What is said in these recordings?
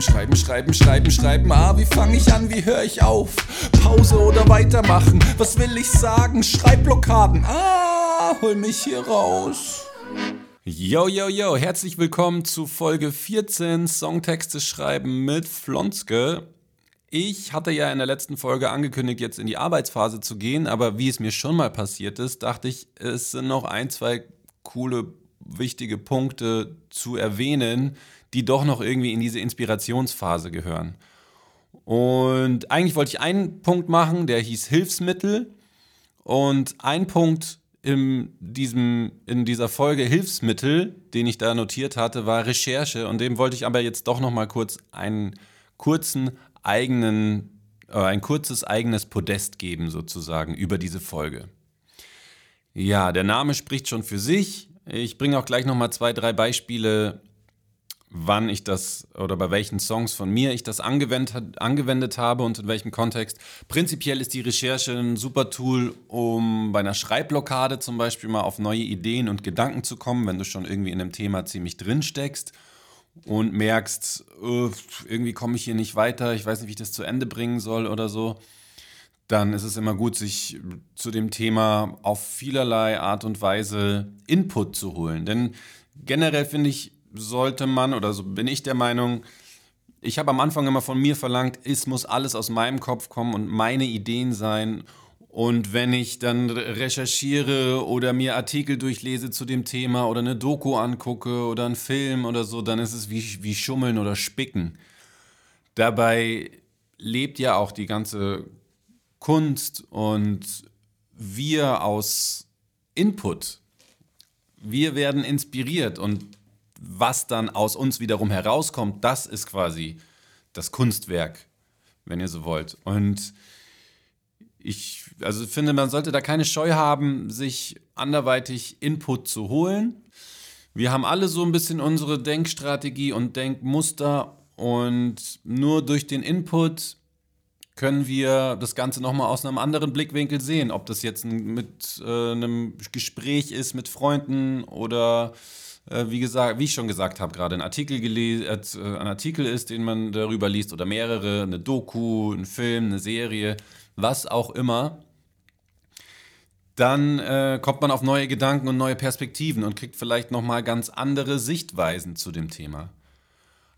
Schreiben, schreiben, schreiben, schreiben, schreiben. Ah, wie fange ich an, wie höre ich auf? Pause oder weitermachen? Was will ich sagen? Schreibblockaden. Ah, hol mich hier raus. Yo, yo, yo, herzlich willkommen zu Folge 14 Songtexte schreiben mit Flonske. Ich hatte ja in der letzten Folge angekündigt, jetzt in die Arbeitsphase zu gehen, aber wie es mir schon mal passiert ist, dachte ich, es sind noch ein, zwei coole, wichtige Punkte zu erwähnen, die doch noch irgendwie in diese Inspirationsphase gehören. Und eigentlich wollte ich einen Punkt machen, der hieß Hilfsmittel. Und ein Punkt in, diesem, in dieser Folge Hilfsmittel, den ich da notiert hatte, war Recherche. Und dem wollte ich aber jetzt doch noch mal kurz einen kurzen eigenen, äh, ein kurzes eigenes Podest geben, sozusagen, über diese Folge. Ja, der Name spricht schon für sich. Ich bringe auch gleich nochmal zwei, drei Beispiele, wann ich das oder bei welchen Songs von mir ich das angewendet, angewendet habe und in welchem Kontext. Prinzipiell ist die Recherche ein super Tool, um bei einer Schreibblockade zum Beispiel mal auf neue Ideen und Gedanken zu kommen, wenn du schon irgendwie in einem Thema ziemlich drin steckst und merkst, irgendwie komme ich hier nicht weiter, ich weiß nicht, wie ich das zu Ende bringen soll oder so, dann ist es immer gut, sich zu dem Thema auf vielerlei Art und Weise Input zu holen. Denn generell finde ich, sollte man, oder so bin ich der Meinung, ich habe am Anfang immer von mir verlangt, es muss alles aus meinem Kopf kommen und meine Ideen sein und wenn ich dann recherchiere oder mir Artikel durchlese zu dem Thema oder eine Doku angucke oder einen Film oder so, dann ist es wie, wie Schummeln oder Spicken. Dabei lebt ja auch die ganze Kunst und wir aus Input. Wir werden inspiriert und was dann aus uns wiederum herauskommt, das ist quasi das Kunstwerk, wenn ihr so wollt. Und ich also finde, man sollte da keine Scheu haben, sich anderweitig Input zu holen. Wir haben alle so ein bisschen unsere Denkstrategie und Denkmuster und nur durch den Input können wir das Ganze nochmal aus einem anderen Blickwinkel sehen. Ob das jetzt mit äh, einem Gespräch ist mit Freunden oder wie, gesagt, wie ich schon gesagt habe, gerade ein Artikel, äh, ein Artikel ist, den man darüber liest oder mehrere, eine Doku, ein Film, eine Serie was auch immer, dann äh, kommt man auf neue Gedanken und neue Perspektiven und kriegt vielleicht nochmal ganz andere Sichtweisen zu dem Thema.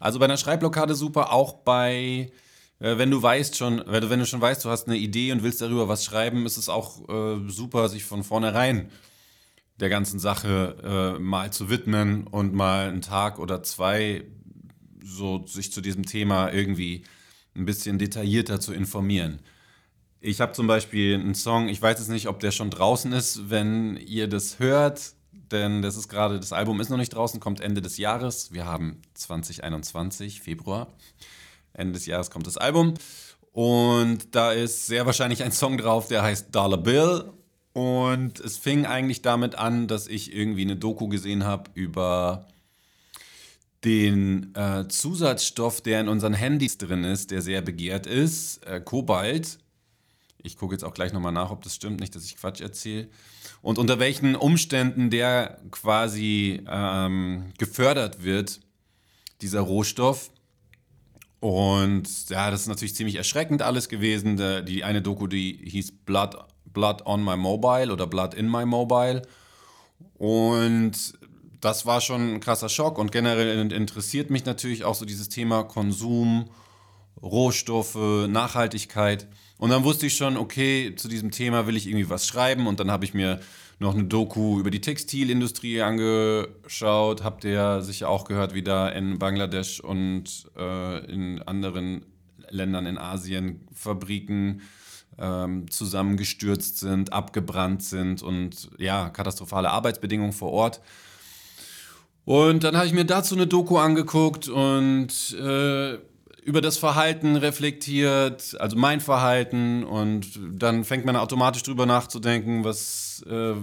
Also bei einer Schreibblockade super, auch bei, äh, wenn du weißt schon, wenn du, schon weißt, du hast eine Idee und willst darüber was schreiben, ist es auch äh, super, sich von vornherein der ganzen Sache äh, mal zu widmen und mal einen Tag oder zwei so sich zu diesem Thema irgendwie ein bisschen detaillierter zu informieren. Ich habe zum Beispiel einen Song, ich weiß jetzt nicht, ob der schon draußen ist, wenn ihr das hört, denn das ist gerade, das Album ist noch nicht draußen, kommt Ende des Jahres. Wir haben 2021, Februar. Ende des Jahres kommt das Album. Und da ist sehr wahrscheinlich ein Song drauf, der heißt Dollar Bill. Und es fing eigentlich damit an, dass ich irgendwie eine Doku gesehen habe über den äh, Zusatzstoff, der in unseren Handys drin ist, der sehr begehrt ist, äh, Kobalt. Ich gucke jetzt auch gleich nochmal nach, ob das stimmt, nicht, dass ich Quatsch erzähle. Und unter welchen Umständen der quasi ähm, gefördert wird, dieser Rohstoff. Und ja, das ist natürlich ziemlich erschreckend alles gewesen. Die eine Doku, die hieß Blood, Blood on my mobile oder Blood in my mobile. Und das war schon ein krasser Schock. Und generell interessiert mich natürlich auch so dieses Thema Konsum, Rohstoffe, Nachhaltigkeit. Und dann wusste ich schon, okay, zu diesem Thema will ich irgendwie was schreiben. Und dann habe ich mir noch eine Doku über die Textilindustrie angeschaut. Habt ihr sicher auch gehört, wie da in Bangladesch und äh, in anderen Ländern in Asien Fabriken ähm, zusammengestürzt sind, abgebrannt sind und ja, katastrophale Arbeitsbedingungen vor Ort. Und dann habe ich mir dazu eine Doku angeguckt und äh, über das Verhalten reflektiert, also mein Verhalten und dann fängt man automatisch drüber nachzudenken, was, äh,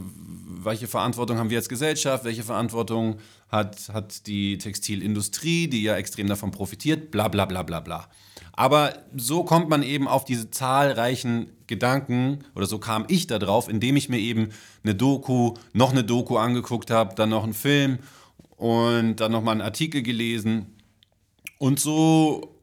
welche Verantwortung haben wir als Gesellschaft, welche Verantwortung hat, hat die Textilindustrie, die ja extrem davon profitiert, bla bla bla bla bla. Aber so kommt man eben auf diese zahlreichen Gedanken, oder so kam ich da drauf, indem ich mir eben eine Doku, noch eine Doku angeguckt habe, dann noch einen Film und dann nochmal einen Artikel gelesen Und so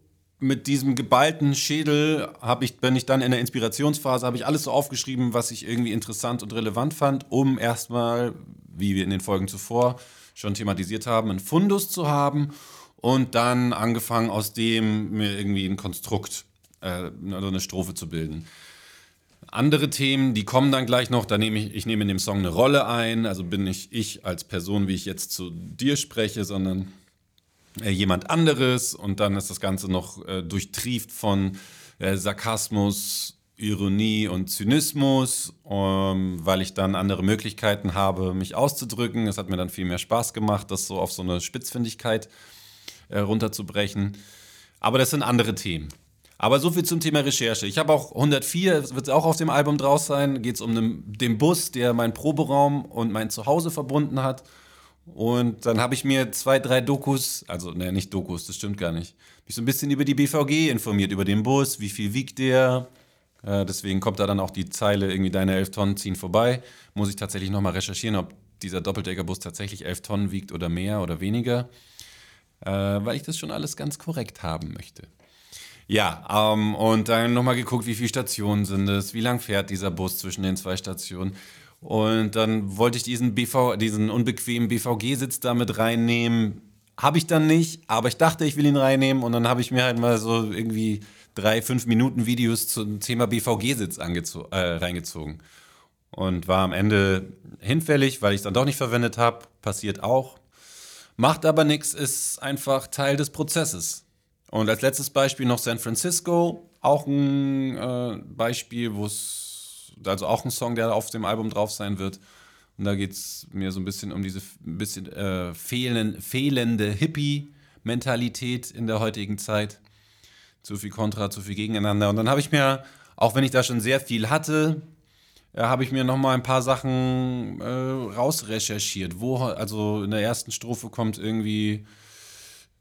mit diesem geballten Schädel habe ich, bin ich dann in der Inspirationsphase, habe ich alles so aufgeschrieben, was ich irgendwie interessant und relevant fand, um erstmal, wie wir in den Folgen zuvor schon thematisiert haben, einen Fundus zu haben und dann angefangen aus dem mir irgendwie ein Konstrukt, äh, also eine Strophe zu bilden. Andere Themen, die kommen dann gleich noch, da nehme ich, ich nehme in dem Song eine Rolle ein, also bin nicht ich als Person, wie ich jetzt zu dir spreche, sondern jemand anderes und dann ist das Ganze noch äh, durchtrieft von äh, Sarkasmus, Ironie und Zynismus, ähm, weil ich dann andere Möglichkeiten habe, mich auszudrücken. Es hat mir dann viel mehr Spaß gemacht, das so auf so eine Spitzfindigkeit äh, runterzubrechen. Aber das sind andere Themen. Aber so viel zum Thema Recherche. Ich habe auch 104, wird auch auf dem Album draus sein. Geht es um den Bus, der meinen Proberaum und mein Zuhause verbunden hat. Und dann habe ich mir zwei, drei Dokus, also ne, nicht Dokus, das stimmt gar nicht, mich so ein bisschen über die BVG informiert, über den Bus, wie viel wiegt der. Äh, deswegen kommt da dann auch die Zeile, irgendwie deine elf Tonnen ziehen vorbei. Muss ich tatsächlich nochmal recherchieren, ob dieser Doppeldeckerbus tatsächlich elf Tonnen wiegt oder mehr oder weniger, äh, weil ich das schon alles ganz korrekt haben möchte. Ja, ähm, und dann nochmal geguckt, wie viele Stationen sind es, wie lang fährt dieser Bus zwischen den zwei Stationen. Und dann wollte ich diesen, BV, diesen unbequemen BVG-Sitz da mit reinnehmen. Habe ich dann nicht, aber ich dachte, ich will ihn reinnehmen. Und dann habe ich mir halt mal so irgendwie drei, fünf Minuten Videos zum Thema BVG-Sitz äh, reingezogen. Und war am Ende hinfällig, weil ich es dann doch nicht verwendet habe. Passiert auch. Macht aber nichts, ist einfach Teil des Prozesses. Und als letztes Beispiel noch San Francisco. Auch ein äh, Beispiel, wo es also auch ein Song, der auf dem Album drauf sein wird. Und da geht es mir so ein bisschen um diese bisschen äh, fehlen, fehlende Hippie-Mentalität in der heutigen Zeit. Zu viel Kontra, zu viel Gegeneinander. Und dann habe ich mir, auch wenn ich da schon sehr viel hatte, äh, habe ich mir noch ein paar Sachen äh, rausrecherchiert. Wo, also in der ersten Strophe kommt irgendwie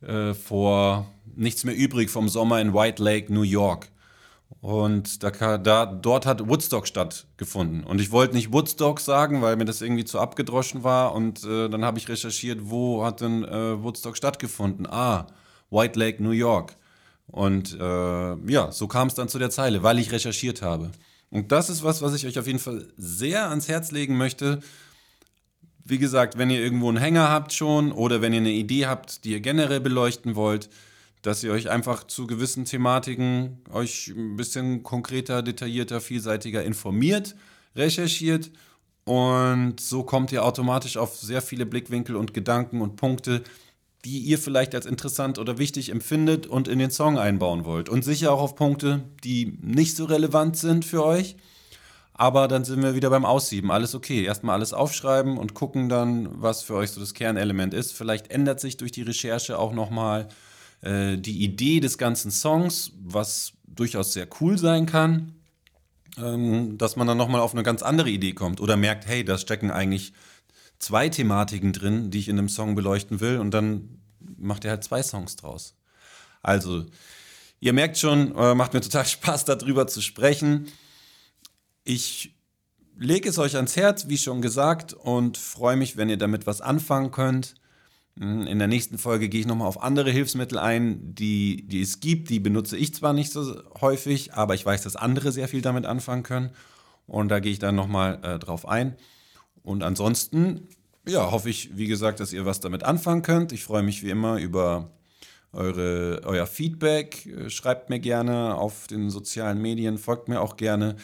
äh, vor nichts mehr übrig vom Sommer in White Lake, New York. Und da, da, dort hat Woodstock stattgefunden. Und ich wollte nicht Woodstock sagen, weil mir das irgendwie zu abgedroschen war. Und äh, dann habe ich recherchiert, wo hat denn äh, Woodstock stattgefunden? Ah, White Lake, New York. Und äh, ja, so kam es dann zu der Zeile, weil ich recherchiert habe. Und das ist was, was ich euch auf jeden Fall sehr ans Herz legen möchte. Wie gesagt, wenn ihr irgendwo einen Hänger habt schon oder wenn ihr eine Idee habt, die ihr generell beleuchten wollt, dass ihr euch einfach zu gewissen Thematiken euch ein bisschen konkreter, detaillierter, vielseitiger informiert, recherchiert und so kommt ihr automatisch auf sehr viele Blickwinkel und Gedanken und Punkte, die ihr vielleicht als interessant oder wichtig empfindet und in den Song einbauen wollt. Und sicher auch auf Punkte, die nicht so relevant sind für euch. Aber dann sind wir wieder beim Aussieben. Alles okay. Erstmal alles aufschreiben und gucken dann, was für euch so das Kernelement ist. Vielleicht ändert sich durch die Recherche auch nochmal mal äh, die Idee des ganzen Songs, was durchaus sehr cool sein kann, ähm, dass man dann nochmal auf eine ganz andere Idee kommt oder merkt, hey, da stecken eigentlich zwei Thematiken drin, die ich in einem Song beleuchten will und dann macht er halt zwei Songs draus. Also, ihr merkt schon, äh, macht mir total Spaß, darüber zu sprechen. Ich lege es euch ans Herz, wie schon gesagt, und freue mich, wenn ihr damit was anfangen könnt. Hm, in der nächsten Folge gehe ich nochmal auf andere Hilfsmittel ein, die, die es gibt. Die benutze ich zwar nicht so häufig, aber ich weiß, dass andere sehr viel damit anfangen können. Und da gehe ich dann nochmal äh, drauf ein. Und ansonsten, ja, hoffe ich, wie gesagt, dass ihr was damit anfangen könnt. Ich freue mich wie immer über eure, euer Feedback. Schreibt mir gerne auf den sozialen Medien, folgt mir auch gerne.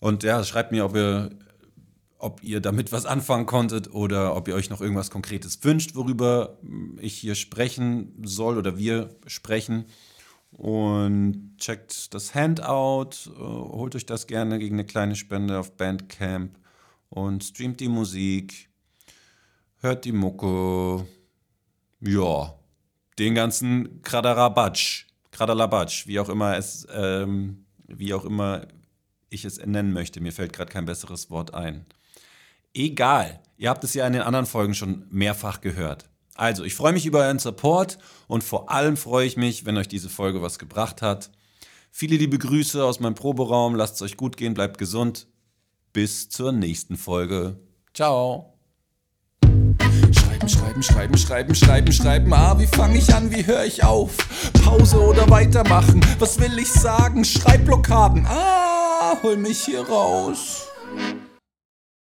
Und ja, schreibt mir, ob ihr ob ihr damit was anfangen konntet oder ob ihr euch noch irgendwas Konkretes wünscht, worüber ich hier sprechen soll oder wir sprechen. Und checkt das Handout, äh, holt euch das gerne gegen eine kleine Spende auf Bandcamp und streamt die Musik, hört die Mucke, ja, den ganzen Kradarabatsch, Kradalabatsch, wie auch immer es, ähm, wie auch immer ich es nennen möchte. Mir fällt gerade kein besseres Wort ein. Egal. Ihr habt es ja in den anderen Folgen schon mehrfach gehört. Also, ich freue mich über euren Support und vor allem freue ich mich, wenn euch diese Folge was gebracht hat. Viele liebe Grüße aus meinem Proberaum. Lasst es euch gut gehen, bleibt gesund. Bis zur nächsten Folge. Ciao. Schreib Schreiben, schreiben, schreiben, schreiben, schreiben, schreiben. Ah, wie fange ich an, wie höre ich auf? Pause oder weitermachen? Was will ich sagen? Schreibblockaden. Ah, hol mich hier raus.